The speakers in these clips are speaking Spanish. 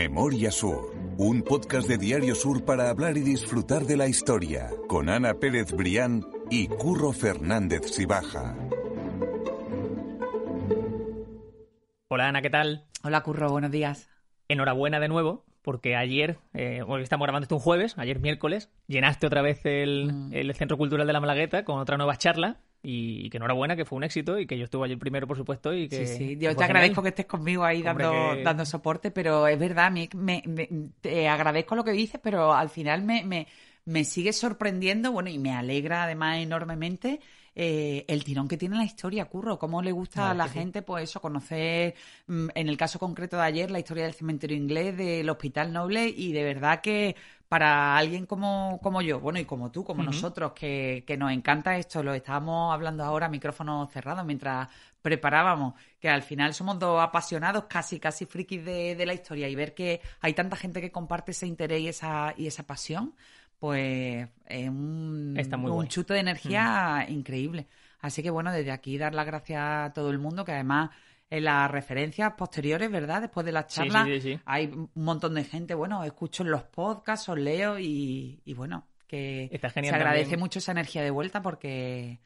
Memoria Sur, un podcast de Diario Sur para hablar y disfrutar de la historia, con Ana Pérez Brián y Curro Fernández Sibaja. Hola Ana, ¿qué tal? Hola Curro, buenos días. Enhorabuena de nuevo, porque ayer, eh, bueno, estamos grabando esto un jueves, ayer miércoles, llenaste otra vez el, Mm. el Centro Cultural de la Malagueta con otra nueva charla y, que enhorabuena, que fue un éxito y que yo estuve ayer primero, por supuesto, y que... Sí, sí, yo te agradezco que estés conmigo ahí Hombre, dando, que- dando soporte, pero es verdad, mí me, me- te agradezco lo que dices, pero al final me, me, me sigue sorprendiendo, bueno, y me alegra además enormemente eh, el tirón que tiene la historia, Curro, cómo le gusta a la sí. gente, pues eso, conocer, mm, en el caso concreto de ayer, la historia del cementerio inglés, del Hospital Noble, y de verdad que para alguien como, como yo, bueno, y como tú, como nosotros, que, que nos encanta esto, lo estábamos hablando ahora a micrófono cerrado mientras preparábamos, que al final somos dos apasionados, casi, casi frikis de, de la historia, y ver que hay tanta gente que comparte ese interés y esa, y esa pasión, pues es un, Está muy un guay. chute de energía increíble. Así que bueno, desde aquí dar las gracias a todo el mundo, que además en las referencias posteriores, ¿verdad? Después de la Sí, charla, sí, sí, sí. hay un montón de gente, bueno, escucho en los podcasts, os leo y, y bueno, que Está genial se agradece también. mucho esa energía de vuelta porque,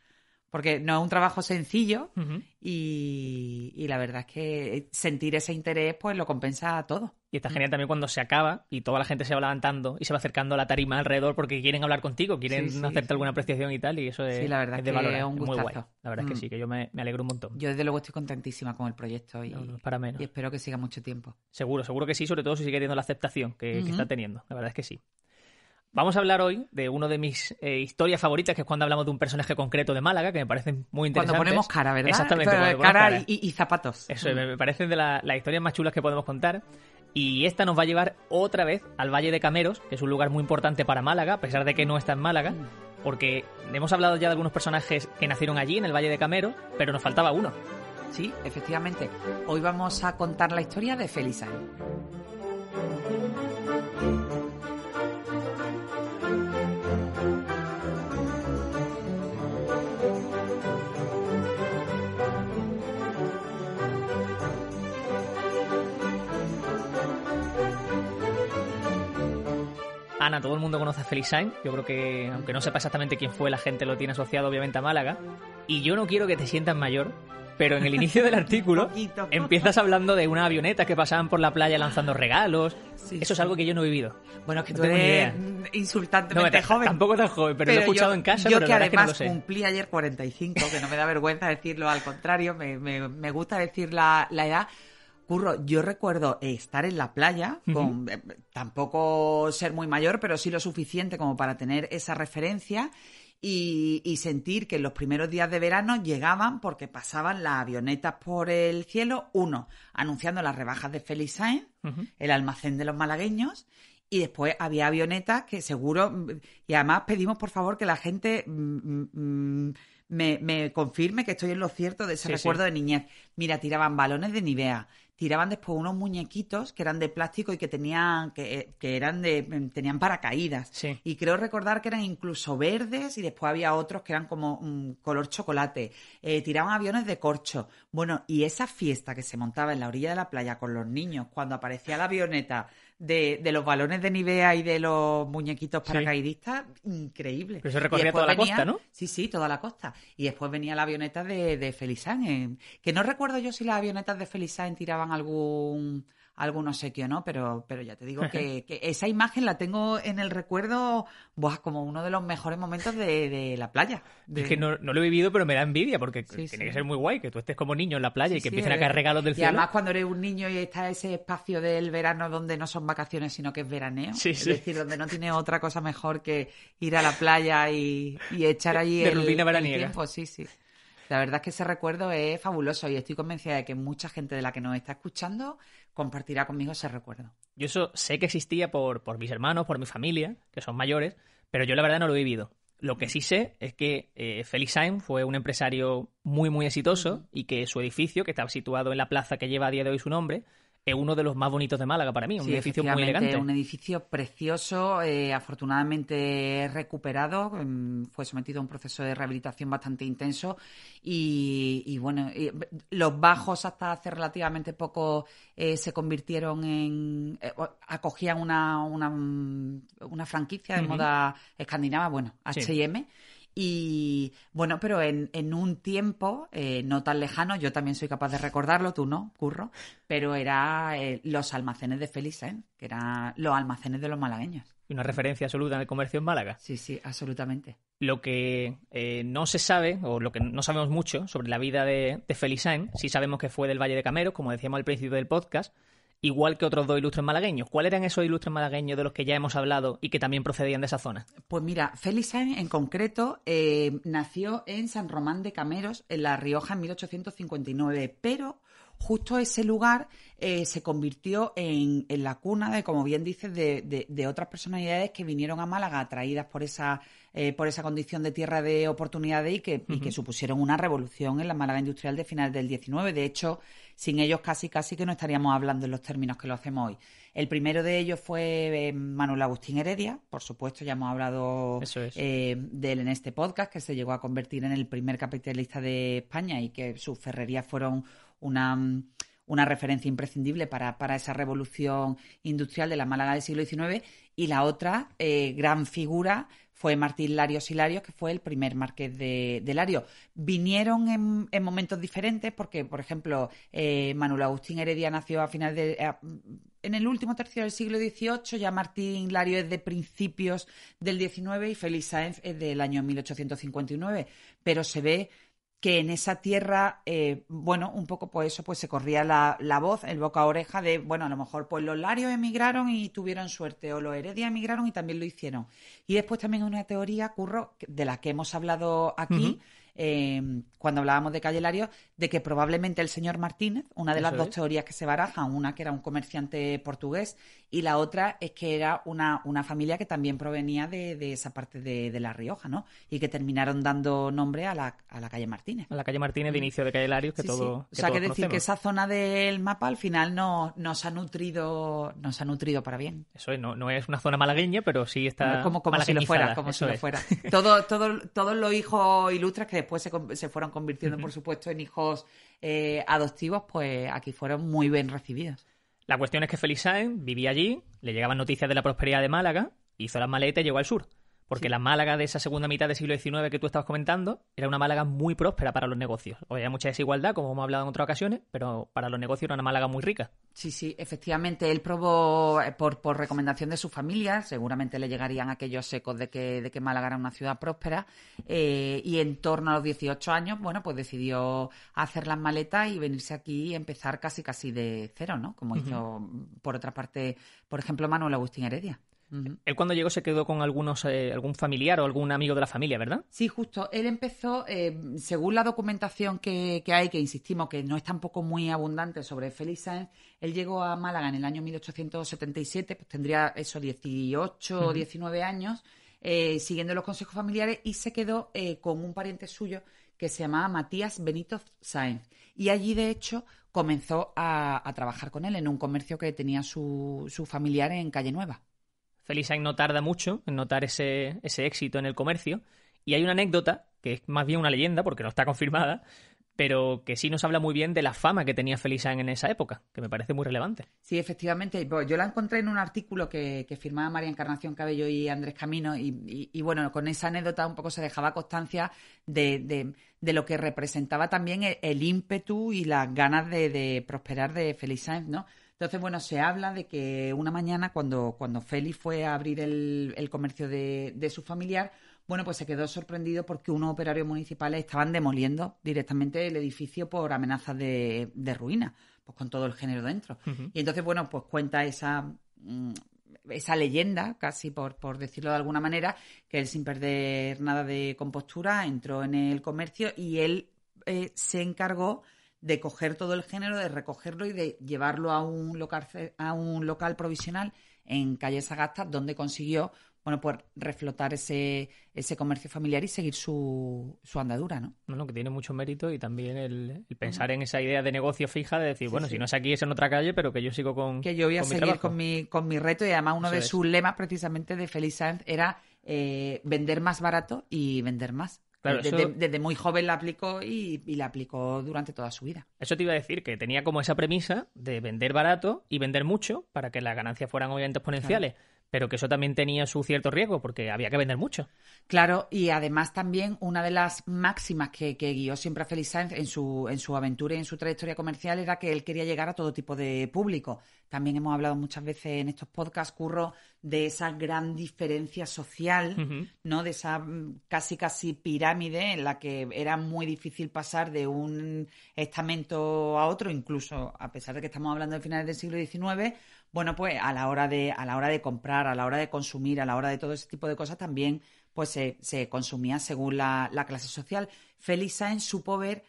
porque no es un trabajo sencillo y, y la verdad es que sentir ese interés pues lo compensa todo. Y está genial también cuando se acaba y toda la gente se va levantando y se va acercando a la tarima alrededor porque quieren hablar contigo, quieren Sí, sí. hacerte alguna apreciación y tal, y eso es, Sí, la verdad es de que valorar, es un muy guay. La verdad es que Mm. sí, que yo me, me alegro un montón. Yo desde luego estoy contentísima con el proyecto y, No, no es para menos. y espero que siga mucho tiempo. Seguro, seguro que sí, sobre todo si sigue teniendo la aceptación que, que está teniendo. La verdad es que sí. Vamos a hablar hoy de uno de mis eh, historias favoritas, que es cuando hablamos de un personaje concreto de Málaga, que me parecen muy Cuando interesantes. ponemos cara, ¿verdad? Exactamente, Pero cuando cara, cara. Y, y zapatos. Eso, me, me parecen de la- las historias más chulas que podemos contar. Y esta nos va a llevar otra vez al Valle de Cameros, que es un lugar muy importante para Málaga, a pesar de que no está en Málaga, Mm. porque hemos hablado ya de algunos personajes que nacieron allí, en el Valle de Cameros, pero nos faltaba uno. Sí, efectivamente. Hoy vamos a contar la historia de Felisae. Ana, todo el mundo conoce a Felisain. Yo creo que, aunque no sepa exactamente quién fue, la gente lo tiene asociado obviamente a Málaga. Y yo no quiero que te sientas mayor, pero en el inicio del artículo empiezas hablando de una avioneta que pasaban por la playa lanzando regalos. Sí, Eso es algo que yo no he vivido. Bueno, es que No tú eres No, insultantemente t- joven. tampoco tan joven, pero, lo he escuchado yo, en casa, Yo pero que la verdad es que no lo además sé. cumplí ayer 45, que no me da vergüenza decirlo, al contrario, me, me- me gusta decir la, la edad. Curro, yo recuerdo estar en la playa, con, eh, tampoco ser muy mayor, pero sí lo suficiente como para tener esa referencia y, y sentir que en los primeros días de verano llegaban porque pasaban las avionetas por el cielo, uno, anunciando las rebajas de Félix Sainz, el almacén de los malagueños, y después había avionetas que seguro, mm, y además pedimos por favor que la gente mm, mm, me, me confirme que estoy en lo cierto de ese Sí, recuerdo sí. de niñez. Mira, tiraban balones de Nivea, tiraban después unos muñequitos que eran de plástico y que tenían, que, que eran de, tenían paracaídas. Sí. Y creo recordar que eran incluso verdes y después había otros que eran como mm, color chocolate. Eh, tiraban aviones de corcho. Bueno, y esa fiesta que se montaba en la orilla de la playa con los niños cuando aparecía la avioneta de, de los balones de Nivea y de los muñequitos Sí. paracaidistas, increíble. Pero eso recorría toda la costa, ¿no? Sí, sí, toda la costa. Y después venía la avioneta de, de Felizán. que no recuerdo yo si las avionetas de Felizán tiraban algún algún obsequio, ¿no? Pero, pero ya te digo que, que esa imagen la tengo en el recuerdo buah, como uno de los mejores momentos de, de la playa. De- Es que no, no lo he vivido, pero me da envidia porque Sí, tiene sí. que ser muy guay que tú estés como niño en la playa y que empiecen a eh, caer regalos del y cielo. además cuando eres un niño y está ese espacio del verano donde no son vacaciones sino que es veraneo, es decir, donde no tiene otra cosa mejor que ir a la playa y, y echar allí De el, el veraniega. tiempo, sí, sí. La verdad es que ese recuerdo es fabuloso y estoy convencida de que mucha gente de la que nos está escuchando compartirá conmigo ese recuerdo. Yo eso sé que existía por, por mis hermanos, por mi familia, que son mayores, pero yo la verdad no lo he vivido. Lo que sí sé es que eh, Felix Sainz fue un empresario muy, muy exitoso y que su edificio, que estaba situado en la plaza que lleva a día de hoy su nombre, es uno de los más bonitos de Málaga para mí, un edificio muy elegante. Un edificio precioso, eh, afortunadamente recuperado, em, fue sometido a un proceso de rehabilitación bastante intenso y, bueno, los bajos hasta hace relativamente poco eh, se convirtieron en... Eh, acogían una, una, una franquicia de moda escandinava, bueno, H&M. Y bueno, pero en, en un tiempo eh, no tan lejano, yo también soy capaz de recordarlo, tú no, curro, pero era eh, los almacenes de Félix, ¿eh? que eran los almacenes de los malagueños. Una referencia absoluta en el comercio en Málaga. Sí, sí, absolutamente. Lo que no se sabe, o lo que no sabemos mucho sobre la vida de, de Felisain, sí sabemos que fue del Valle de Cameros, como decíamos al principio del podcast, igual que otros dos ilustres malagueños. ¿Cuáles eran esos ilustres malagueños de los que ya hemos hablado y que también procedían de esa zona? Pues mira, Félix en concreto eh, nació en San Román de Cameros, en La Rioja, en 1859, pero justo ese lugar eh, se convirtió en, la cuna de, como bien dices, de, otras personalidades que vinieron a Málaga atraídas por esa, eh, por esa condición de tierra de oportunidades y que, y que supusieron una revolución en la Málaga industrial de final del 19. De hecho, sin ellos casi casi que no estaríamos hablando en los términos que lo hacemos hoy. El primero de ellos fue eh, Manuel Agustín Heredia, por supuesto, ya hemos hablado eh, de él en este podcast, que se llegó a convertir en el primer capitalista de España y que sus ferrerías fueron una, una referencia imprescindible para, para, esa revolución industrial de la Málaga del siglo XIX. Y la otra eh, gran figura fue Martín Larios Hilario, que fue el primer marqués de, Lario. Vinieron en, momentos diferentes porque, por ejemplo, eh, Manuel Agustín Heredia nació a final de... en el último tercio del siglo XVIII, ya Martín Lario es de principios del XIX y Félix Sáenz es del año 1859, pero se ve que en esa tierra, eh, bueno, un poco por eso pues se corría la, voz, el boca a oreja de, bueno, a lo mejor pues los Larios emigraron y tuvieron suerte, o los Heredia emigraron y también lo hicieron. Y después también una teoría, Curro, de la que hemos hablado aquí, Em, cuando hablábamos de Calle Lario, de que probablemente el señor Martínez, una de las dos teorías que se barajan, una que era un comerciante portugués y la otra es que era una, una familia que también provenía de, esa parte de, La Rioja, ¿no? Y que terminaron dando nombre a la, a la calle Martínez. A la calle Martínez de inicio de Calle Lario, que todo. o sea, que decir que esa zona del mapa al final no, nos ha nutrido nos ha nutrido para bien. Eso es, no, no es una zona malagueña, pero sí está. como, como si lo fuera, como si lo fuera. Todo, todo, todos los hijos ilustres que después se, fueron convirtiendo, por supuesto, en hijos eh, adoptivos, pues aquí fueron muy bien recibidos. La cuestión es que Félix Sáenz vivía allí, le llegaban noticias de la prosperidad de Málaga, hizo las maletas y llegó al sur. Porque la Málaga de esa segunda mitad del siglo XIX que tú estabas comentando era una Málaga muy próspera para los negocios. Había mucha desigualdad, como hemos hablado en otras ocasiones, pero para los negocios era una Málaga muy rica. Sí, sí, efectivamente. Él probó, eh, por, por recomendación de su familia, seguramente le llegarían aquellos ecos de que, de que Málaga era una ciudad próspera, eh, y en torno a los 18 años, bueno, pues decidió hacer las maletas y venirse aquí y empezar casi casi de cero, ¿no? Como hizo, por otra parte, por ejemplo, Manuel Agustín Heredia. Él cuando llegó se quedó con algunos, eh, algún familiar o algún amigo de la familia, ¿verdad? Sí, justo. Él empezó, eh, según la documentación que, hay, que insistimos que no es tampoco muy abundante sobre Félix Sáenz, él llegó a Málaga en el año 1877, pues tendría eso, 18 o 19 años, eh, siguiendo los consejos familiares y se quedó con un pariente suyo que se llamaba Matías Benito Sáenz. Y allí, de hecho, comenzó a, trabajar con él en un comercio que tenía su, su familiar en Calle Nueva. Felisain no tarda mucho en notar ese, ese éxito en el comercio. Y hay una anécdota, que es más bien una leyenda, porque no está confirmada, pero que sí nos habla muy bien de la fama que tenía Felisain en esa época, que me parece muy relevante. Sí, efectivamente. Yo la encontré en un artículo que, firmaba María Encarnación Cabello y Andrés Camino, y, bueno, con esa anécdota un poco se dejaba constancia de, lo que representaba también el, ímpetu y las ganas de, prosperar de Felisain, ¿no? Entonces, bueno, se habla de que una mañana cuando, cuando Félix fue a abrir el, el comercio de, de, su familiar, bueno, pues se quedó sorprendido porque unos operarios municipales estaban demoliendo directamente el edificio por amenazas de, de ruina, pues con todo el género dentro. Y entonces, bueno, pues cuenta esa mm, esa leyenda, casi por, por decirlo de alguna manera, que él sin perder nada de compostura entró en el comercio y él eh, se encargó de coger todo el género, de recogerlo y de llevarlo a un local, a un local provisional en calle Sagasta, donde consiguió bueno, pues reflotar ese, ese comercio familiar y seguir su, su andadura, ¿no? Bueno, que tiene mucho mérito y también el, pensar en esa idea de negocio fija de decir, bueno, si no es aquí es en otra calle, pero que yo sigo con Que yo voy a seguir mi con mi, con mi reto y además uno de sus lemas precisamente de Félix Sáenz era eh, vender más barato y vender más. Desde, muy joven la aplicó y, la aplicó durante toda su vida. Eso te iba a decir, que tenía como esa premisa de vender barato y vender mucho para que las ganancias fueran obviamente exponenciales pero que eso también tenía su cierto riesgo porque había que vender mucho. Claro, y además también una de las máximas que, guió siempre a Félix Sainz en su, en su aventura y en su trayectoria comercial era que él quería llegar a todo tipo de público. También hemos hablado muchas veces en estos podcasts, Curro, de esa gran diferencia social, ¿no? De esa mm, casi casi pirámide en la que era muy difícil pasar de un estamento a otro, incluso a pesar de que estamos hablando de finales del siglo XIX, bueno, pues a la hora de, a la hora de comprar, a la hora de consumir, a la hora de todo ese tipo de cosas también pues se, se consumía según la, clase social. Félix Sáenz supo ver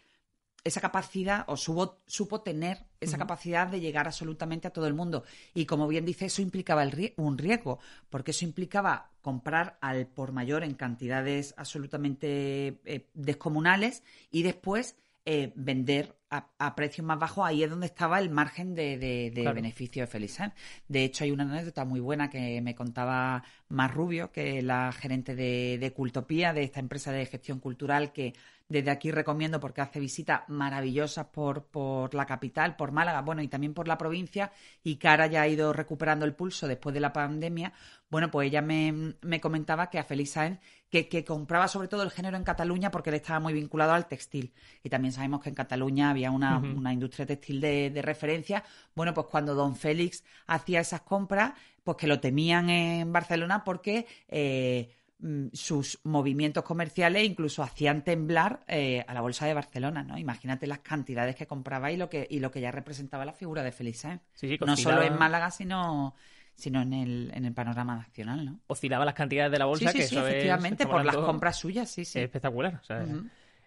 esa capacidad o supo, supo tener esa capacidad de llegar absolutamente a todo el mundo. Y como bien dice, eso implicaba el, un riesgo, porque eso implicaba comprar al por mayor en cantidades absolutamente eh, descomunales y después eh, vender a, precios más bajos, ahí es donde estaba el margen de, beneficio de Felizan. De hecho, hay una anécdota muy buena que me contaba Mar Rubio, que es la gerente de, de Cultopía, de esta empresa de gestión cultural que desde aquí recomiendo porque hace visitas maravillosas por, por la capital, por Málaga, bueno, y también por la provincia, y Cara ya ha ido recuperando el pulso después de la pandemia. Bueno, pues ella me, comentaba que a Félix Sáenz, que, que, compraba sobre todo el género en Cataluña porque él estaba muy vinculado al textil. Y también sabemos que en Cataluña había una, una industria textil de, de referencia. Bueno, pues cuando don Félix hacía esas compras, pues que lo temían en Barcelona porque... Eh, sus movimientos comerciales incluso hacían temblar eh, a la bolsa de Barcelona, ¿no? Imagínate las cantidades que compraba y lo que, y lo que ya representaba la figura de Félix Sáenz. no solo en Málaga, sino sino en el, en el panorama nacional, ¿no? Oscilaba las cantidades de la bolsa, sí, sí, efectivamente, por las compras suyas, sí, sí. espectacular.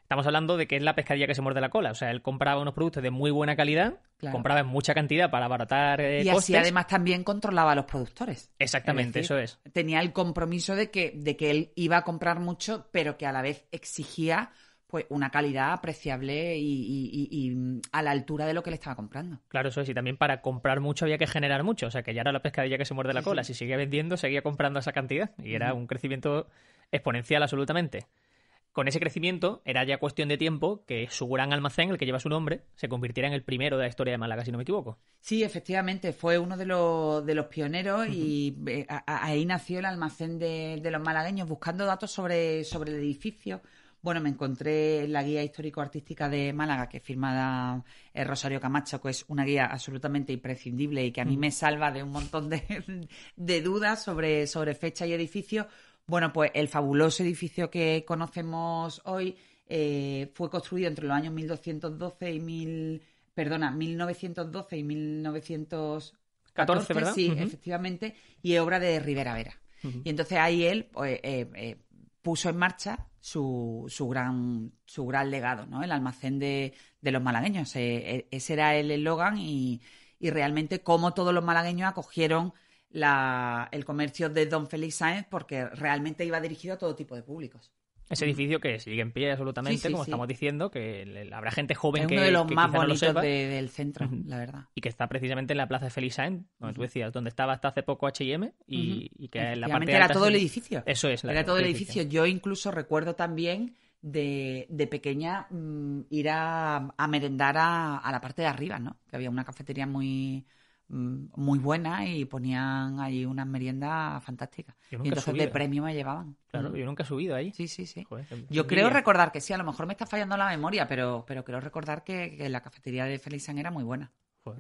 Estamos hablando de que es la pescadilla que se muerde la cola. O sea, él compraba unos productos de muy buena calidad, compraba en mucha cantidad para abaratar eh, y así además también controlaba a los productores. Exactamente, eso es. Tenía el compromiso de que, de que él iba a comprar mucho, pero que a la vez exigía pues una calidad apreciable y, mm, a la altura de lo que le estaba comprando. Claro, eso es. Y también para comprar mucho había que generar mucho. O sea, que ya era la pescadilla que se muerde la cola. Si seguía vendiendo, seguía comprando esa cantidad. Y era un crecimiento exponencial absolutamente con ese crecimiento era ya cuestión de tiempo que su gran almacén, el que lleva su nombre, se convirtiera en el primero de la historia de Málaga, si no me equivoco. Sí, efectivamente, fue uno de los, de los pioneros y eh, ahí nació el almacén de, los malagueños, buscando datos sobre, sobre el edificio. Bueno, me encontré la guía histórico-artística de Málaga, que firmada el eh, Rosario Camacho, que es una guía absolutamente imprescindible y que a mí me salva de un montón de, de dudas sobre, sobre fecha y edificio bueno, pues el fabuloso edificio que conocemos hoy eh, fue construido entre los años 1212 y mil, perdona, 1912 y 1914, ¿verdad? Sí, efectivamente, y es obra de Rivera Vera. Y entonces ahí él pues, eh, eh, puso en marcha su, su, gran, su gran legado, ¿no? El almacén de, de los malagueños. E, ese era el eslogan y, y realmente cómo todos los malagueños acogieron la, el comercio de Don Félix Sáenz porque realmente iba dirigido a todo tipo de públicos. Ese edificio que sigue en pie absolutamente, como estamos diciendo, que habrá gente joven que. Es uno de los más bonitos del centro, la verdad. Y que está precisamente en la plaza de Félix Sáenz, como tú decías, donde estaba hasta hace poco HM y, que en la parte era todo el edificio. Eso es. era todo el edificio. Yo incluso recuerdo también de, de pequeña mm, ir a, merendar a, a, la parte de arriba, ¿no? Que había una cafetería muy muy buena y ponían ahí unas meriendas fantásticas. Y entonces de premio me llevaban. Claro, mm. yo nunca he subido ahí. Sí, sí, sí. yo creo recordar que sí, a lo mejor me está fallando la memoria, pero, pero creo recordar que, la cafetería de Felizan era muy buena.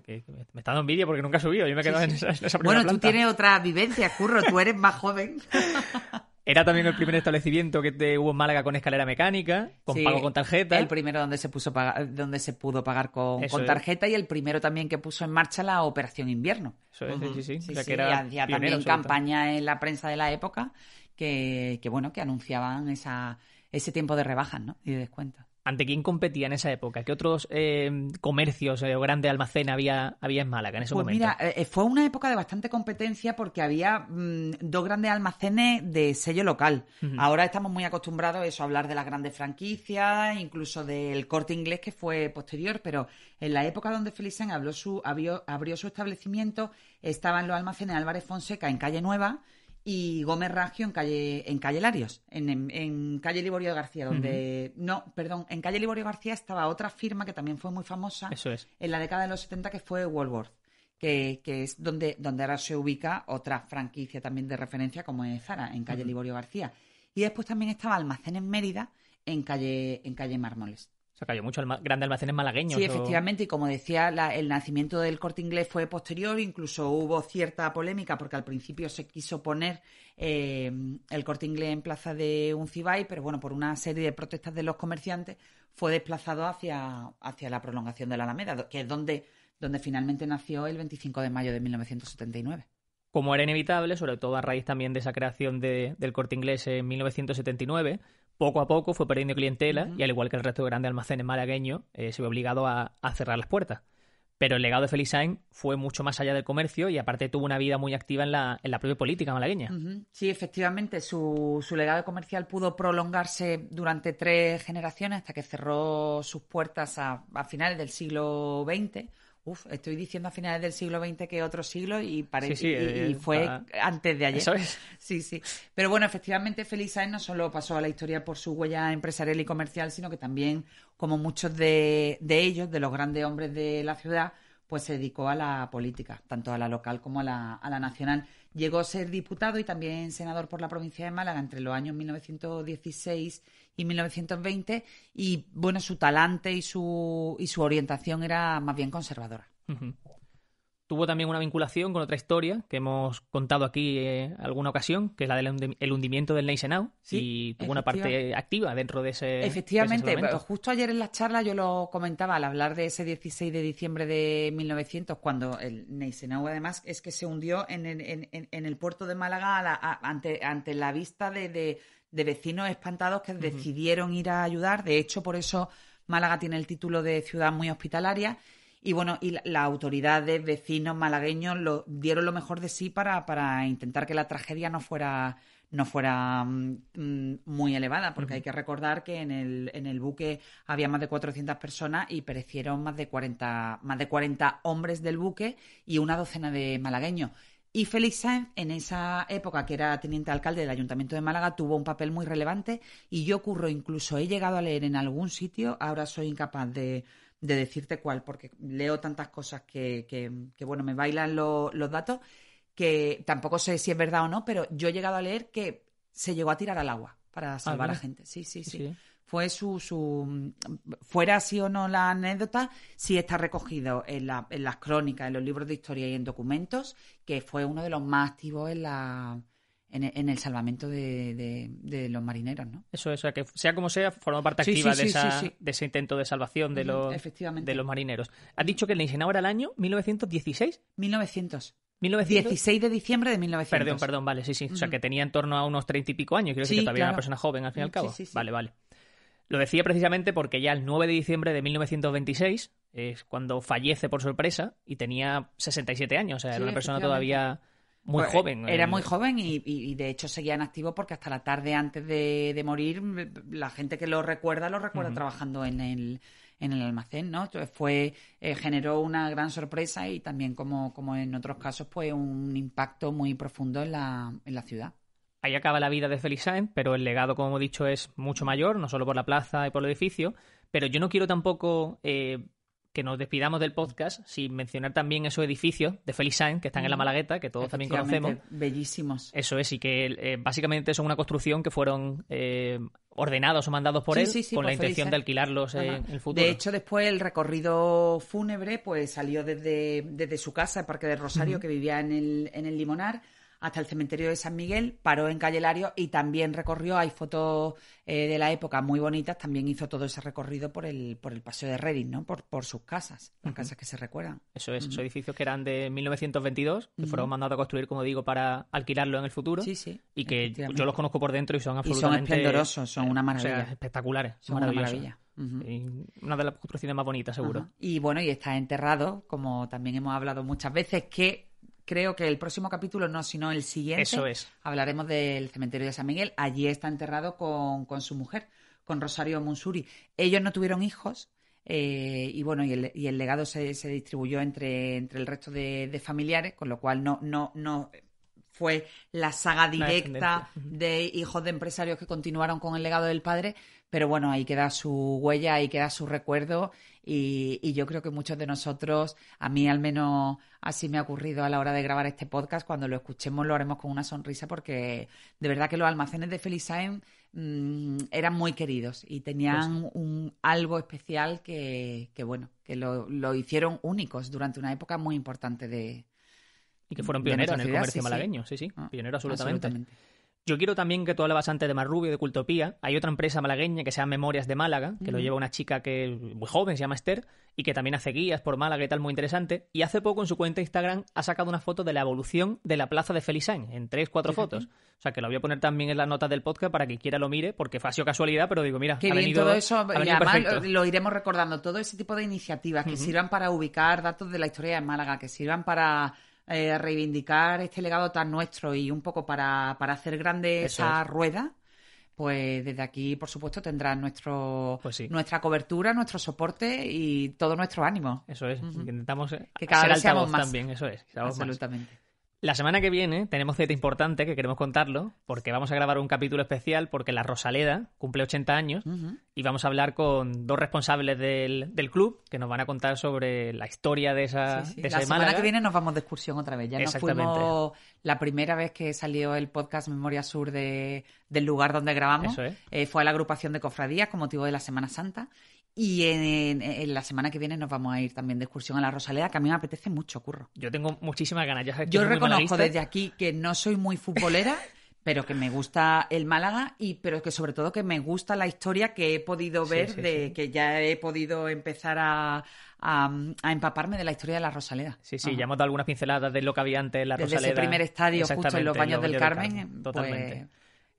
me está dando envidia porque nunca he subido. Yo me he quedado en esa, en Bueno, tú tienes otra vivencia, Curro. Tú eres más joven. Era también el primer establecimiento que te hubo en Málaga con escalera mecánica, con pago con tarjeta. El primero donde se puso donde se pudo pagar con, tarjeta y el primero también que puso en marcha la operación invierno. Eso es, sí, sí, sí. que era hacía también campaña en la prensa de la época que, bueno, que anunciaban esa, ese tiempo de rebajas, ¿no? Y de descuentos. ¿Ante quién competía en esa época? ¿Qué otros eh, comercios eh, o grandes almacenes había, había en Málaga en ese pues momento? mira, eh, fue una época de bastante competencia porque había mm, dos grandes almacenes de sello local. Ahora estamos muy acostumbrados a eso, a hablar de las grandes franquicias, incluso del corte inglés que fue posterior, pero en la época donde Felician abrió su, abrió, abrió su establecimiento estaban los almacenes Álvarez Fonseca en Calle Nueva y Gómez Ragio en calle, en calle Larios, en, en, calle Liborio García, donde... No, perdón, en calle Liborio García estaba otra firma que también fue muy famosa Eso es. en la década de los 70, que fue Walworth, que, que es donde, donde ahora se ubica otra franquicia también de referencia como es Zara, en calle Liborio García. Y después también estaba Almacén en Mérida, en calle, en calle Mármoles. O sea, que hay muchos alma grandes almacenes malagueños. Sí, o... efectivamente, y como decía, la, el nacimiento del corte inglés fue posterior, incluso hubo cierta polémica porque al principio se quiso poner eh, el corte inglés en plaza de Uncibay, pero bueno, por una serie de protestas de los comerciantes fue desplazado hacia, hacia la prolongación de la Alameda, que es donde, donde finalmente nació el 25 de mayo de 1979 como era inevitable, sobre todo a raíz también de esa creación de, del corte inglés en 1979, poco a poco fue perdiendo clientela uh -huh. y al igual que el resto de grandes almacenes malagueños, eh, se vio obligado a, a, cerrar las puertas. Pero el legado de Felisain fue mucho más allá del comercio y aparte tuvo una vida muy activa en la, en la propia política malagueña. Uh -huh. Sí, efectivamente, su, su, legado comercial pudo prolongarse durante tres generaciones hasta que cerró sus puertas a, a finales del siglo XX Uf, estoy diciendo a finales del siglo XX que otro siglo y, parece, sí, sí, y, eh, y fue ah, antes de ayer. Eso es. Sí, sí. Pero bueno, efectivamente, Félix Sainz no solo pasó a la historia por su huella empresarial y comercial, sino que también, como muchos de, de ellos, de los grandes hombres de la ciudad, pues se dedicó a la política, tanto a la local como a la, a la nacional. Llegó a ser diputado y también senador por la provincia de Málaga entre los años 1916 y 1920 y bueno, su talante y su, y su orientación era más bien conservadora. Uh -huh. Tuvo también una vinculación con otra historia que hemos contado aquí eh, alguna ocasión, que es la del hundimiento del Neisenau, sí, y tuvo una parte activa dentro de ese. Efectivamente, de ese justo ayer en la charla yo lo comentaba al hablar de ese 16 de diciembre de 1900, cuando el Neisenau además es que se hundió en el, en, en el puerto de Málaga a la, a, ante, ante la vista de, de, de vecinos espantados que uh -huh. decidieron ir a ayudar. De hecho, por eso Málaga tiene el título de ciudad muy hospitalaria y bueno, y las la autoridades, vecinos malagueños lo, dieron lo mejor de sí para, para intentar que la tragedia no fuera, no fuera mm, muy elevada, porque uh -huh. hay que recordar que en el, en el buque había más de 400 personas y perecieron más de 40, más de 40 hombres del buque y una docena de malagueños. Y Félix Sáenz, en esa época que era teniente alcalde del Ayuntamiento de Málaga, tuvo un papel muy relevante y yo ocurro, incluso he llegado a leer en algún sitio, ahora soy incapaz de, de decirte cuál, porque leo tantas cosas que, que, que bueno, me bailan lo, los datos, que tampoco sé si es verdad o no, pero yo he llegado a leer que se llegó a tirar al agua para salvar ah, a la gente. Sí, sí, sí. sí. Fue su, su. Fuera así o no la anécdota, sí está recogido en, la, en las crónicas, en los libros de historia y en documentos, que fue uno de los más activos en la en, en, el salvamento de, de, de, los marineros, ¿no? Eso, eso, que sea como sea, formó parte sí, activa sí, de, sí, esa, de ese intento de salvación de, los, Efectivamente. de los marineros. ¿Has dicho que el Neisenau era el año 1916? 1900. 1900... 16 de diciembre de 1900. Perdón, perdón, vale, sí, sí. Uh -huh. O sea, que tenía en torno a unos treinta y pico años. Quiero decir que todavía claro. era una persona joven, al fin y al cabo. Vale, vale. Lo decía precisamente porque ya el 9 de diciembre de 1926 es cuando fallece por sorpresa y tenía 67 años. O sea, era una persona todavía muy pues joven. Era muy joven y, y, y, de hecho seguía en activo porque hasta la tarde antes de, de morir, la gente que lo recuerda lo recuerda uh -huh. trabajando en el, en el almacén, ¿no? Entonces fue, eh, generó una gran sorpresa y también como, como en otros casos, pues un impacto muy profundo en la, en la ciudad. Ahí acaba la vida de Félix Sáenz, pero el legado, como hemos dicho, es mucho mayor, no solo por la plaza y por el edificio. Pero yo no quiero tampoco eh, que nos despidamos del podcast sin mencionar también esos edificios de Félix Sáenz que están en la Malagueta, que todos también conocemos. Bellísimos. Eso es, y que eh, básicamente son una construcción que fueron eh, ordenados o mandados por sí, él sí, sí, con la intención Sáenz. de alquilarlos en el futuro. De hecho, después el recorrido fúnebre pues salió desde, desde su casa, el Parque del Rosario, uh -huh. que vivía en el, en el Limonar hasta el cementerio de San Miguel, paró en Calle Lario y también recorrió, hay fotos eh, de la época muy bonitas, también hizo todo ese recorrido por el, por el paseo de Reading, ¿no? Por, por sus casas, las uh -huh. casas que se recuerdan. Eso es, uh -huh. esos edificios que eran de 1922, que fueron mandados a construir, como digo, para alquilarlo en el futuro. Sí, sí. Y que yo los conozco por dentro y son absolutamente... Y son esplendorosos, son una maravilla. O sea, espectaculares. Son una maravilla. una de las construcciones más bonitas, seguro. Y bueno, y está enterrado, como también hemos hablado muchas veces, que creo que el próximo capítulo, no, sino el siguiente, Eso es. hablaremos del cementerio de San Miguel. Allí está enterrado con, con su mujer, con Rosario Monsuri. Ellos no tuvieron hijos. Eh, y bueno, y el, y el legado se, se, distribuyó entre, entre el resto de, de, familiares, con lo cual no, no, no fue la saga directa de hijos de empresarios que continuaron con el legado del padre, pero bueno, ahí queda su huella, ahí queda su recuerdo y, y, yo creo que muchos de nosotros, a mí al menos así me ha ocurrido a la hora de grabar este podcast, cuando lo escuchemos lo haremos con una sonrisa porque de verdad que los almacenes de Felisain mmm, eran muy queridos y tenían pues, un, algo especial que, que bueno, que lo, lo, hicieron únicos durante una época muy importante de... Y que fueron pioneros en el comercio sí, malagueño, sí, sí, Ah, pionero absolutamente. absolutamente. Yo quiero también que tú hablabas antes de Marrubio, de Cultopía. Hay otra empresa malagueña que se llama Memorias de Málaga, que lo lleva una chica que es muy joven, se llama Esther, y que también hace guías por Málaga y tal, muy interesante. Y hace poco en su cuenta de Instagram ha sacado una foto de la evolución de la plaza de Felisain, en tres, cuatro Fíjate. fotos. O sea, que lo voy a poner también en las notas del podcast para que quiera lo mire, porque fue casualidad, pero digo, mira, Qué ha bien venido, todo eso, ha y además perfecto. lo, iremos recordando, todo ese tipo de iniciativas que sirvan para ubicar datos de la historia de Málaga, que sirvan para eh, reivindicar este legado tan nuestro y un poco para, para hacer grande Eso esa es. rueda, pues desde aquí, por supuesto, tendrán nuestro, Pues sí. nuestra cobertura, nuestro soporte y todo nuestro ánimo. Eso es, intentamos eh, Que cada vez seamos más. también, eso es. seamos más. La semana que viene tenemos cita importante que queremos contarlo, porque vamos a grabar un capítulo especial porque la Rosaleda cumple 80 años y vamos a hablar con dos responsables del, del club que nos van a contar sobre la historia de esa, Sí, sí. de esa La semana Málaga. que viene nos vamos de excursión otra vez. Ya nos Exactamente. fuimos la primera vez que salió el podcast Memoria Sur de, del lugar donde grabamos. Es. Eh, fue a la agrupación de cofradías con motivo de la Semana Santa. Y en, en la semana que viene nos vamos a ir también de excursión a la Rosaleda, que a mí me apetece mucho, curro. Yo tengo muchísimas ganas. Ya sabes que Yo reconozco desde aquí que no soy muy futbolera, pero que me gusta el Málaga y pero que sobre todo que me gusta la historia que he podido ver sí, de sí. que ya he podido empezar a, a, a empaparme de la historia de la Rosaleda. Sí, sí, Ajá. ya hemos dado algunas pinceladas de lo que había antes en la Desde Rosaleda. ese primer estadio justo en los baños del Carmen, Carmen, pues,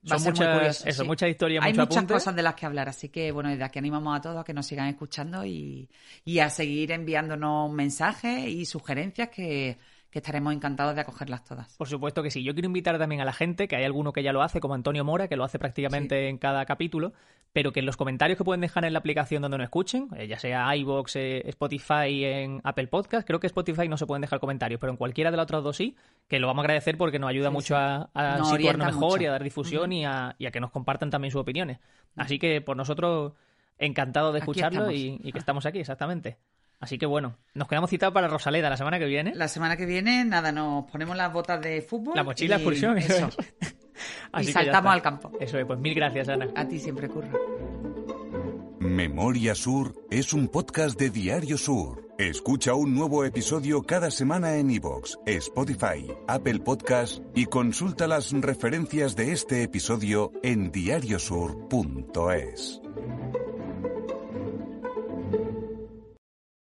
A Son ser muchas, muy curioso. eso, sí. muchas historias, Hay muchas cosas de las que hablar, así que bueno, desde aquí animamos a todos a que nos sigan escuchando y, y a seguir enviándonos mensajes y sugerencias que, que estaremos encantados de acogerlas todas. Por supuesto que sí. Yo quiero invitar también a la gente, que hay alguno que ya lo hace, como Antonio Mora, que lo hace prácticamente en cada capítulo, pero que en los comentarios que pueden dejar en la aplicación donde nos escuchen, eh, ya sea iVoox, eh, Spotify, en Apple Podcast, creo que Spotify no se pueden dejar comentarios, pero en cualquiera de las otras dos sí, que lo vamos a agradecer porque nos ayuda Sí, mucho sí. a, a Nos situarnos mejor mucho. y a dar difusión y, a, y a que nos compartan también sus opiniones. Así que por nosotros, encantado de escucharlo y que estamos aquí, exactamente. Así que bueno, nos quedamos citados para Rosaleda la semana que viene. La semana que viene, nada, nos ponemos las botas de fútbol. La mochila, y excursión, eso eso. es. y saltamos al campo. Eso es, pues mil gracias, Ana. A ti siempre, curra. Memoria Sur es un podcast de Diario Sur. Escucha un nuevo episodio cada semana en iVoox, Spotify, Apple Podcast y consulta las referencias de este episodio en diariosur.es.